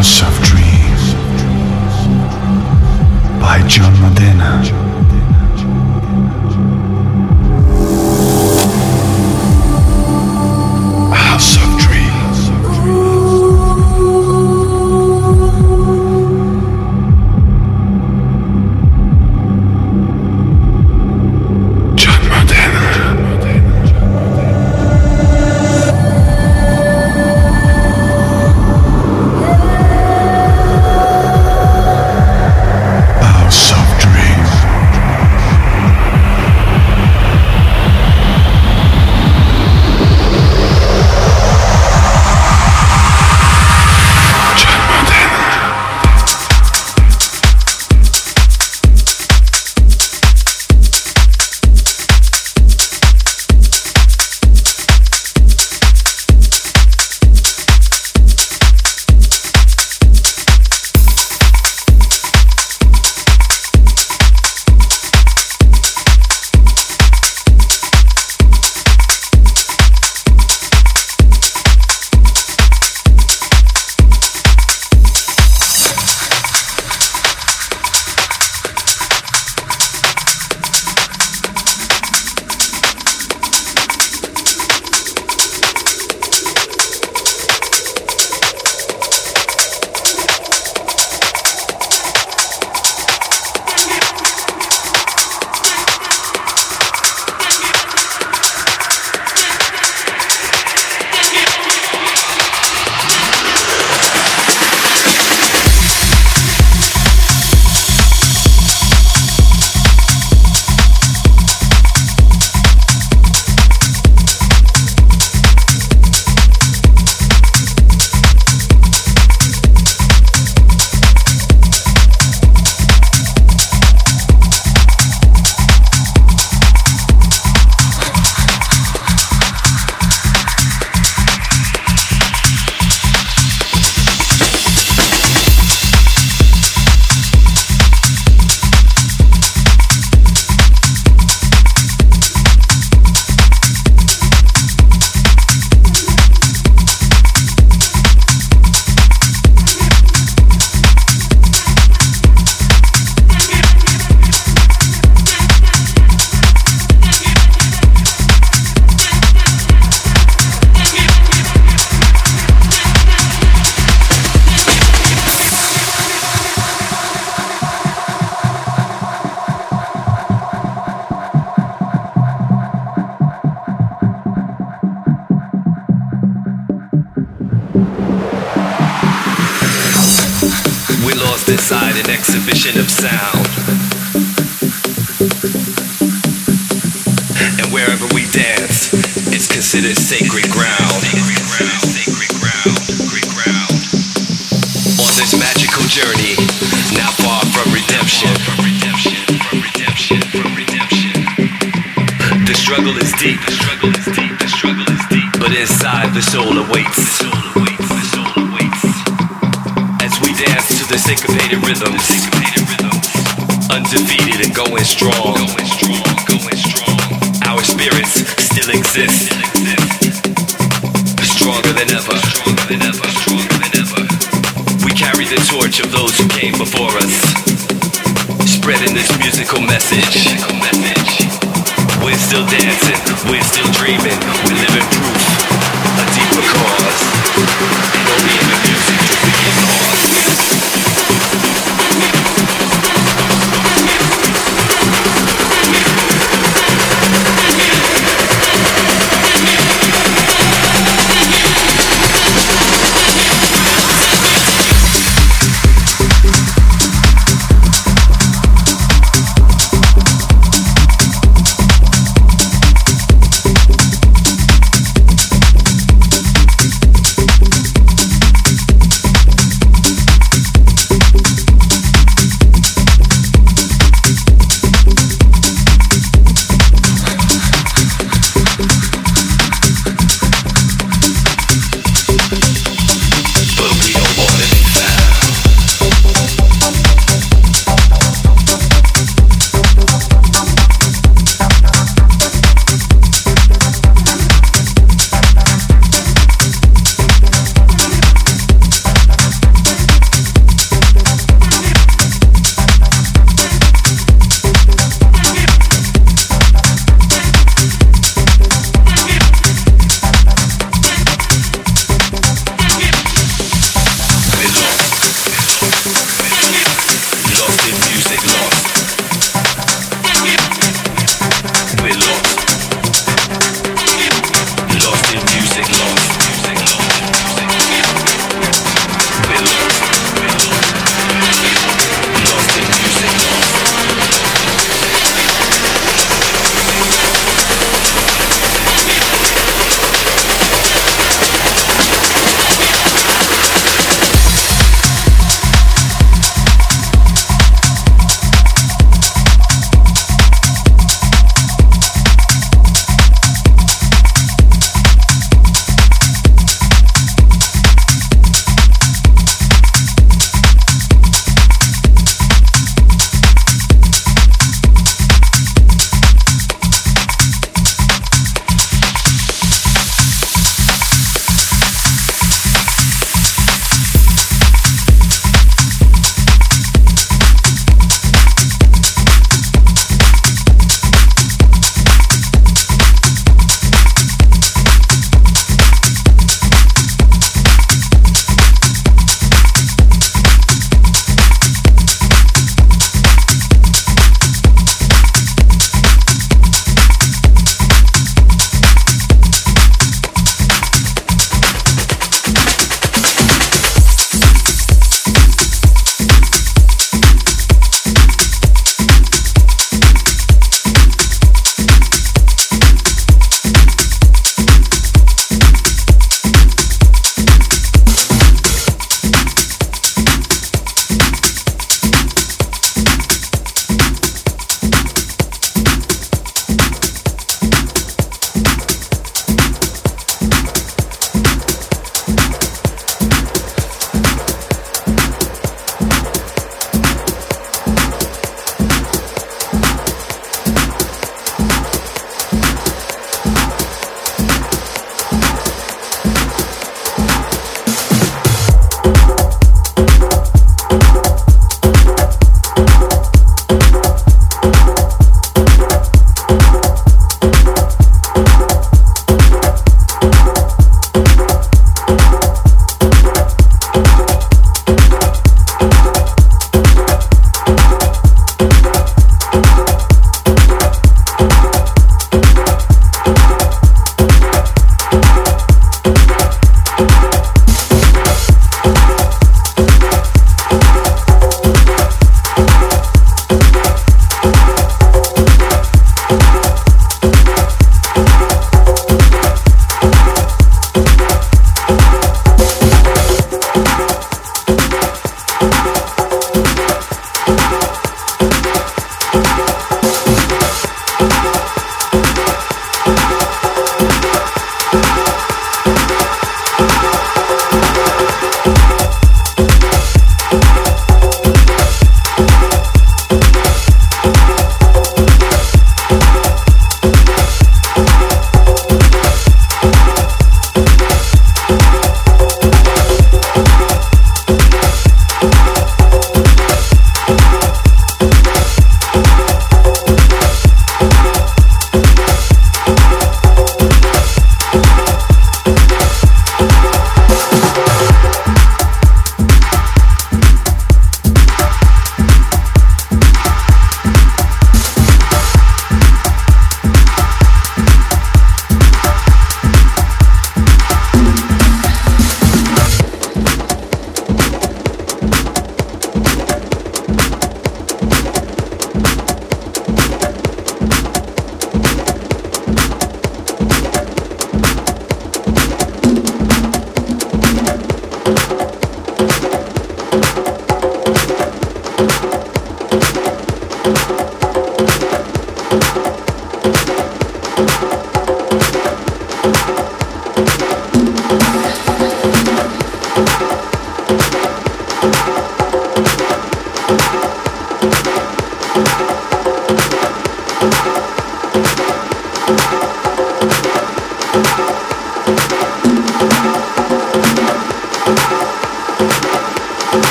House of Dreams by John still exist. Stronger than ever. We carry the torch of those who came before us, spreading this musical message. We're still dancing, we're still dreaming, we're living proof, a deeper cause, and only in the music do we get.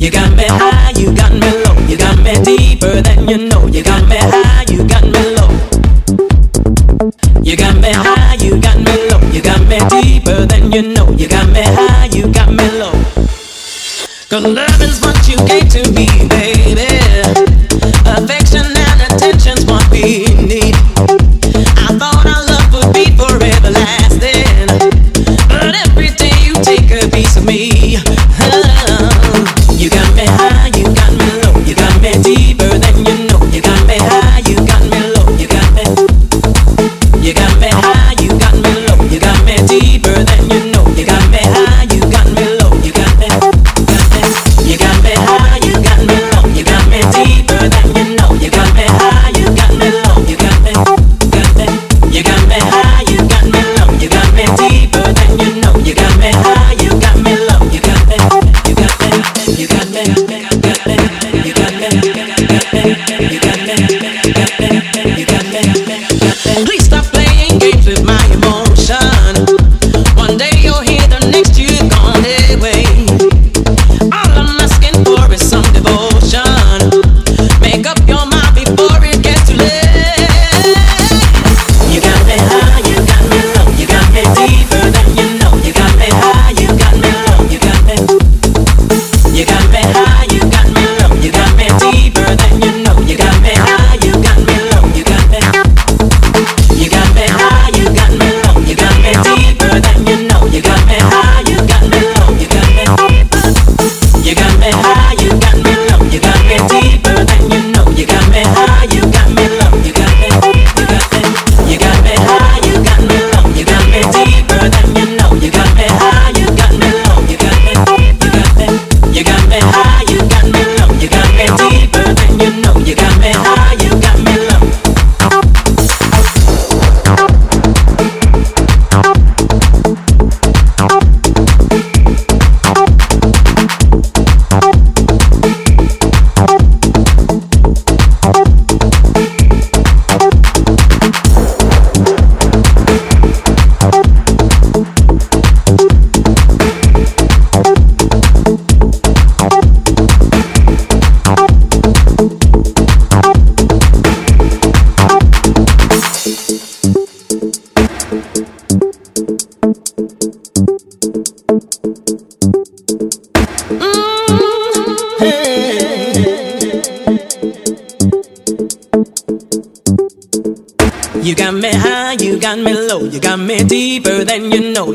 You got me high, you got me low, you got me deeper than you know. You got me high, you got me low. You got me high, you got me low, you got me deeper than you know. You got me high, you got me low. Cause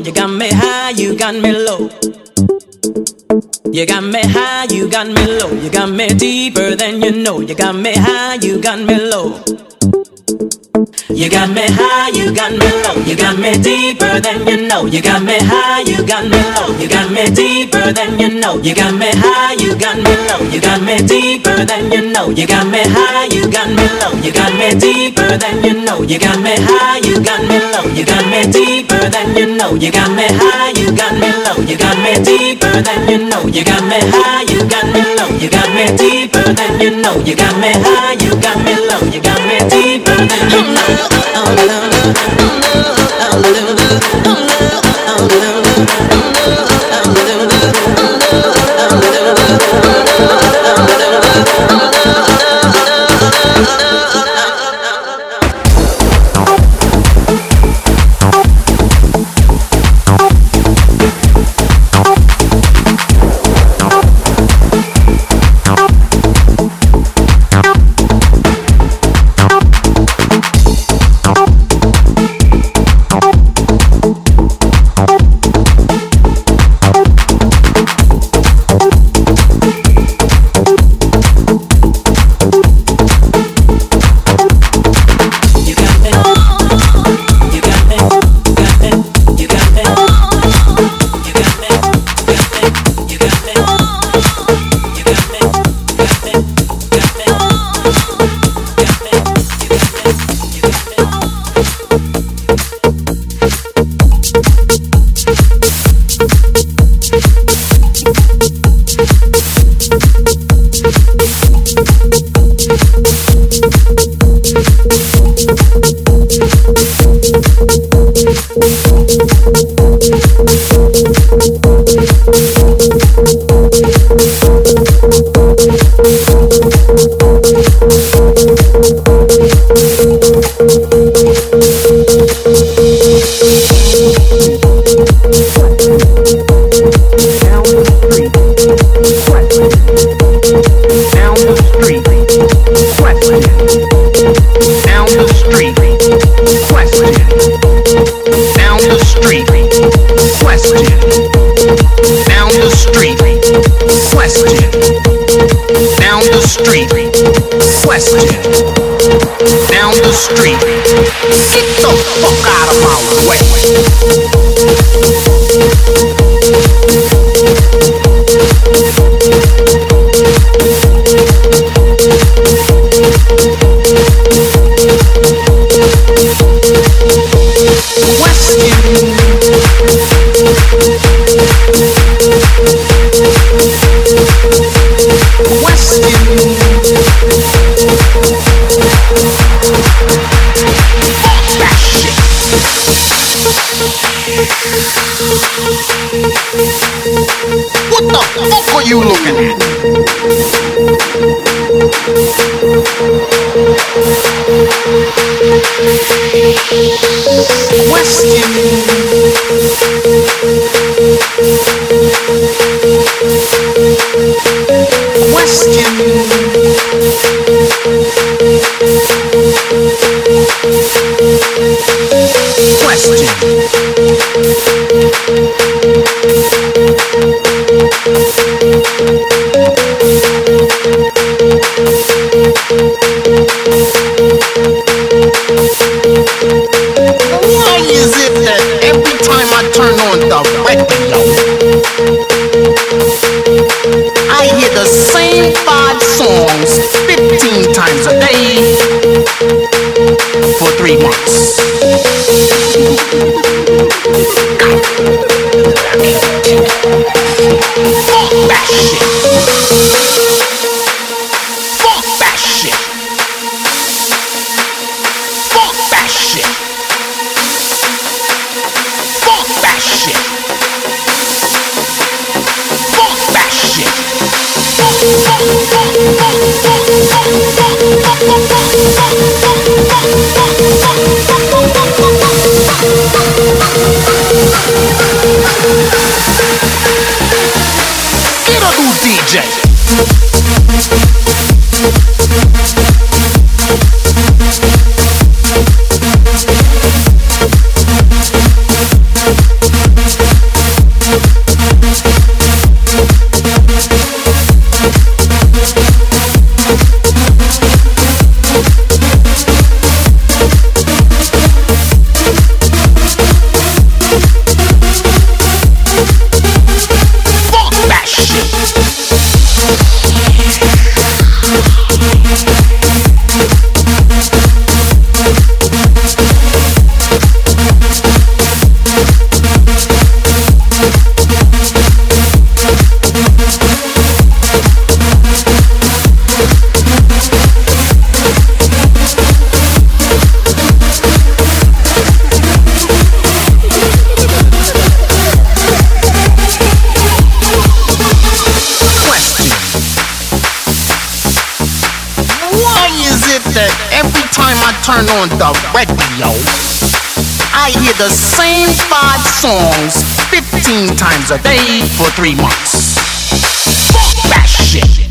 You got me high, you got me low. You got me high, you got me low. You got me deeper than you know. You got me high, you got me low. You got me high, you got me low, you got me deeper than you know. You got me high, you got me low, you got me deeper than you know. You got me high, you got me low, you got me deeper than you know. You got me high, you got me low, you got me deeper than you know. You got me high, you got me low, you got me deeper than you know. You got me high, you got me low, you got me deeper than you know. You got me high, you got me low, you got me deeper than you know. You got me high, you got me low, you got me deeper than you know. Down the street. Get the fuck out of my way. You looking at? Question. Question. Why the same five songs 15 times a day for three months? Fuck that shit. Get a new DJ. The same five songs 15 times a day for three months? Fuck that shit.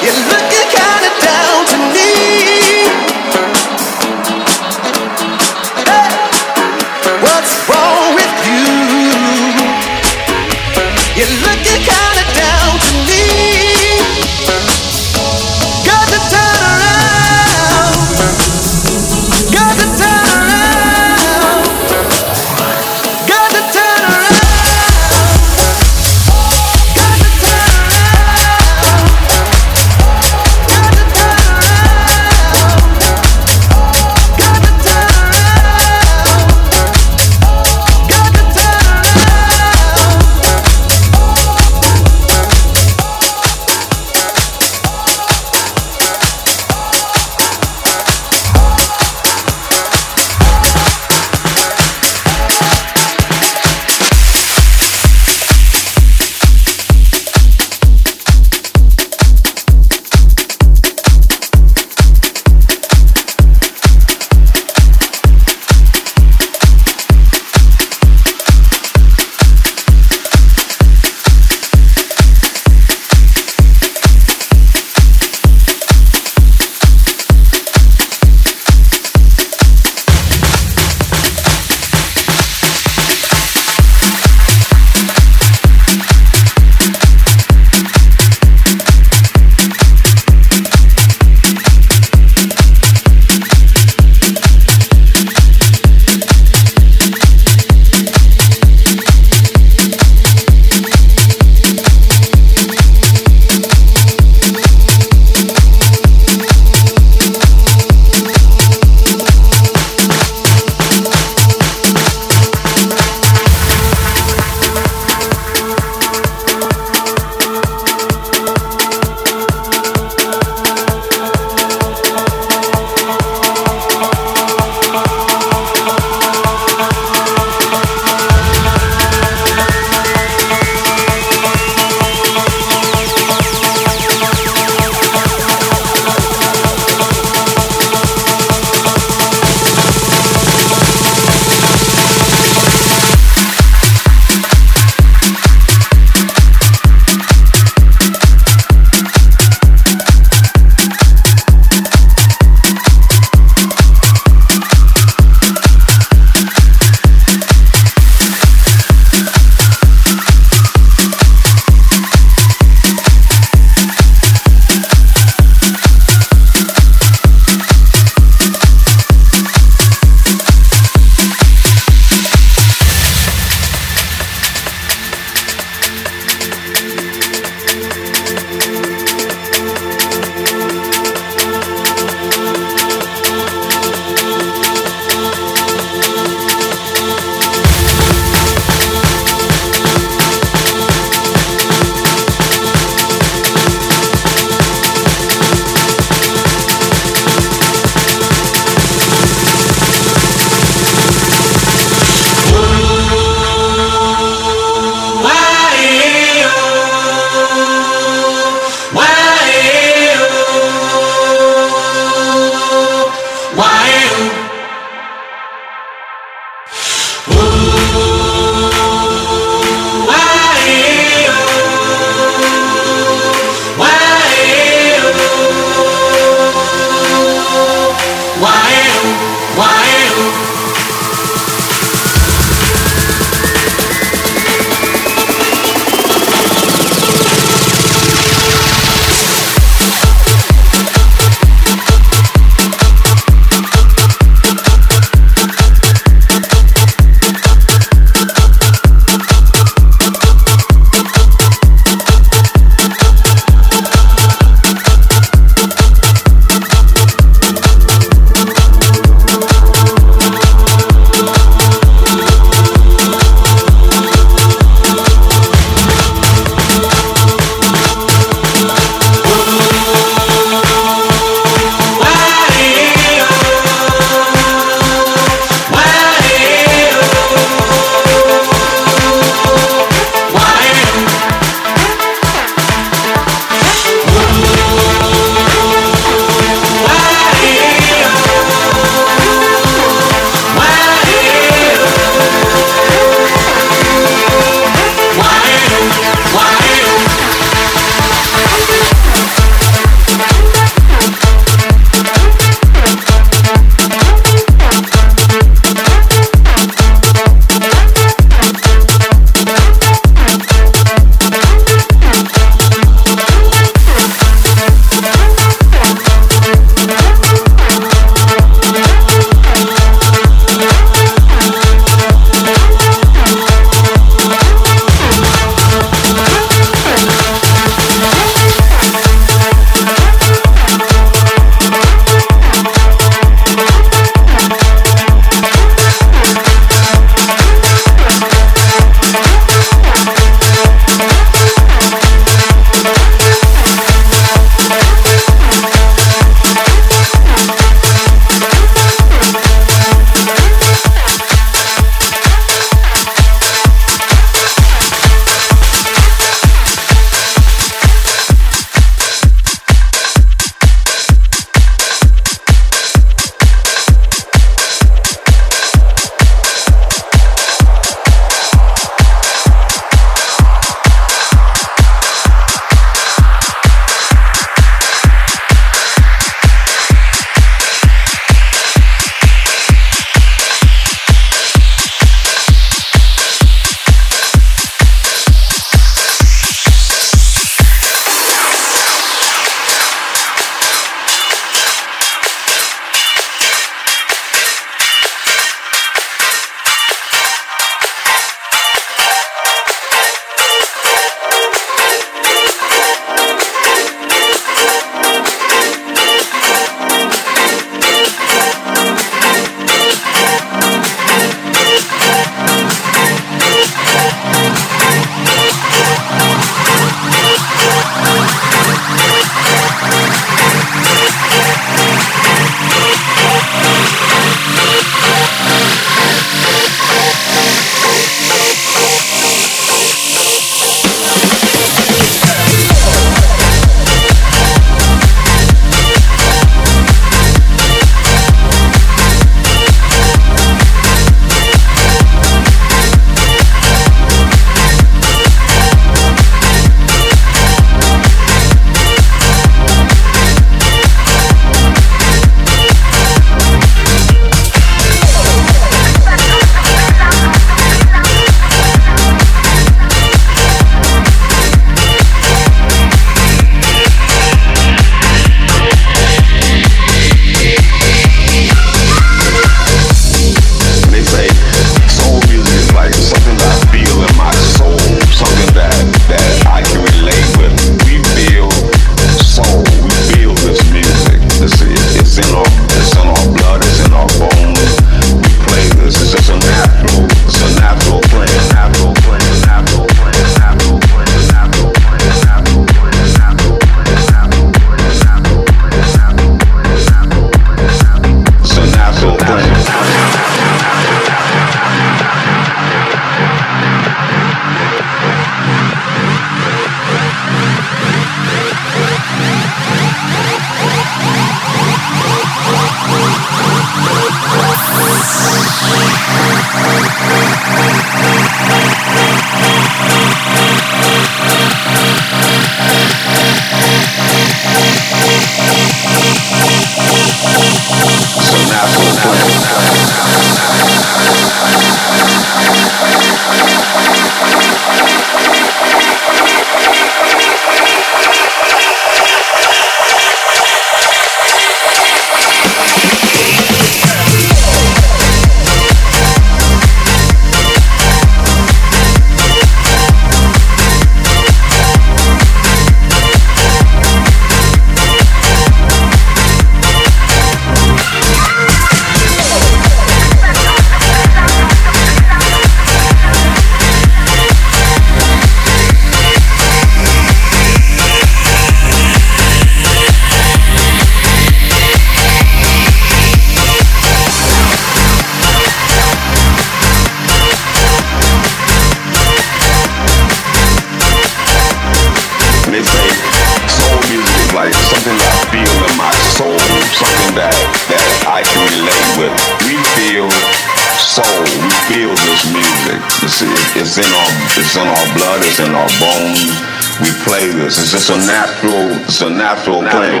It's just a natural, it's a natural, thing.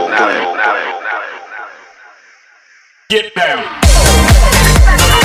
Get down.